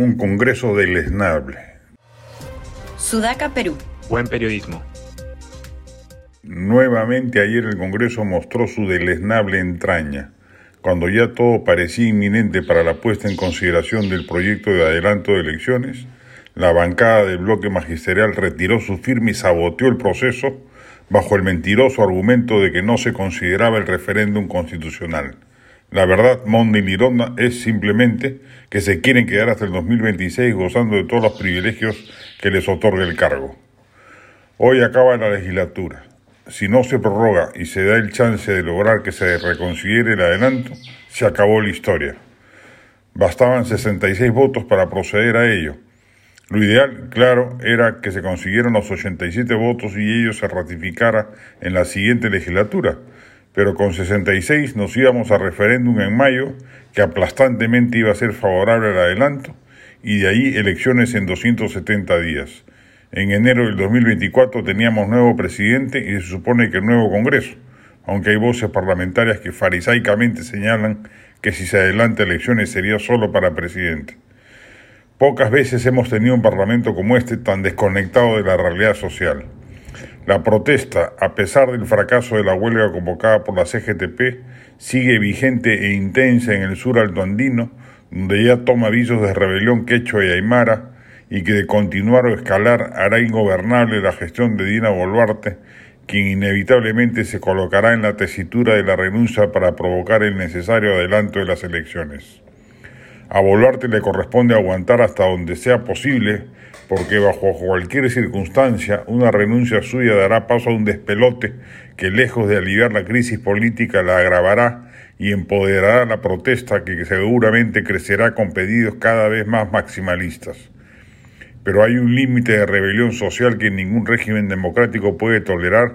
un Congreso deleznable. Sudaca, Perú. Buen periodismo. Nuevamente ayer el Congreso mostró su deleznable entraña, cuando ya todo parecía inminente para la puesta en consideración del proyecto de adelanto de elecciones, la bancada del bloque magisterial retiró su firma y saboteó el proceso bajo el mentiroso argumento de que no se consideraba el referéndum constitucional. La verdad, Monda y Lironda, es simplemente que se quieren quedar hasta el 2026 gozando de todos los privilegios que les otorga el cargo. Hoy acaba la legislatura. Si no se prorroga y se da el chance de lograr que se reconsidere el adelanto, se acabó la historia. Bastaban 66 votos para proceder a ello. Lo ideal, claro, era que se consiguieran los 87 votos y ello se ratificara en la siguiente legislatura pero con 66 nos íbamos a referéndum en mayo, que aplastantemente iba a ser favorable al adelanto, y de ahí elecciones en 270 días. En enero del 2024 teníamos nuevo presidente y se supone que nuevo Congreso, aunque hay voces parlamentarias que farisaicamente señalan que si se adelanta elecciones sería solo para presidente. Pocas veces hemos tenido un parlamento como este tan desconectado de la realidad social. La protesta, a pesar del fracaso de la huelga convocada por la CGTP, sigue vigente e intensa en el sur altoandino, donde ya toma avisos de rebelión quechua y aymara, y que de continuar o escalar hará ingobernable la gestión de Dina Boluarte, quien inevitablemente se colocará en la tesitura de la renuncia para provocar el necesario adelanto de las elecciones. A Boluarte le corresponde aguantar hasta donde sea posible, porque bajo cualquier circunstancia una renuncia suya dará paso a un despelote que lejos de aliviar la crisis política la agravará y empoderará la protesta que seguramente crecerá con pedidos cada vez más maximalistas. Pero hay un límite de rebelión social que ningún régimen democrático puede tolerar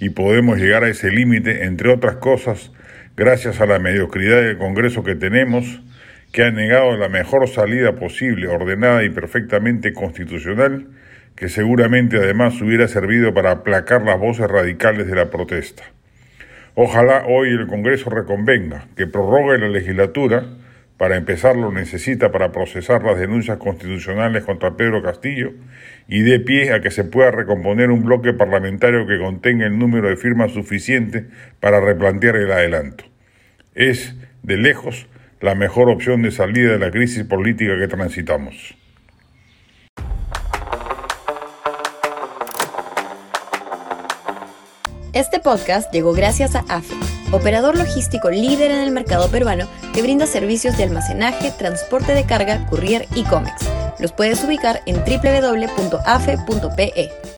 y podemos llegar a ese límite, entre otras cosas, gracias a la mediocridad del Congreso que tenemos, que ha negado la mejor salida posible, ordenada y perfectamente constitucional, que seguramente además hubiera servido para aplacar las voces radicales de la protesta. Ojalá hoy el Congreso reconvenga, que prorrogue la legislatura, para empezar lo necesita para procesar las denuncias constitucionales contra Pedro Castillo y dé pie a que se pueda recomponer un bloque parlamentario que contenga el número de firmas suficiente para replantear el adelanto. Es, de lejos, la mejor opción de salida de la crisis política que transitamos. Este podcast llegó gracias a AFE, operador logístico líder en el mercado peruano que brinda servicios de almacenaje, transporte de carga, courier y cómics. Los puedes ubicar en www.afe.pe.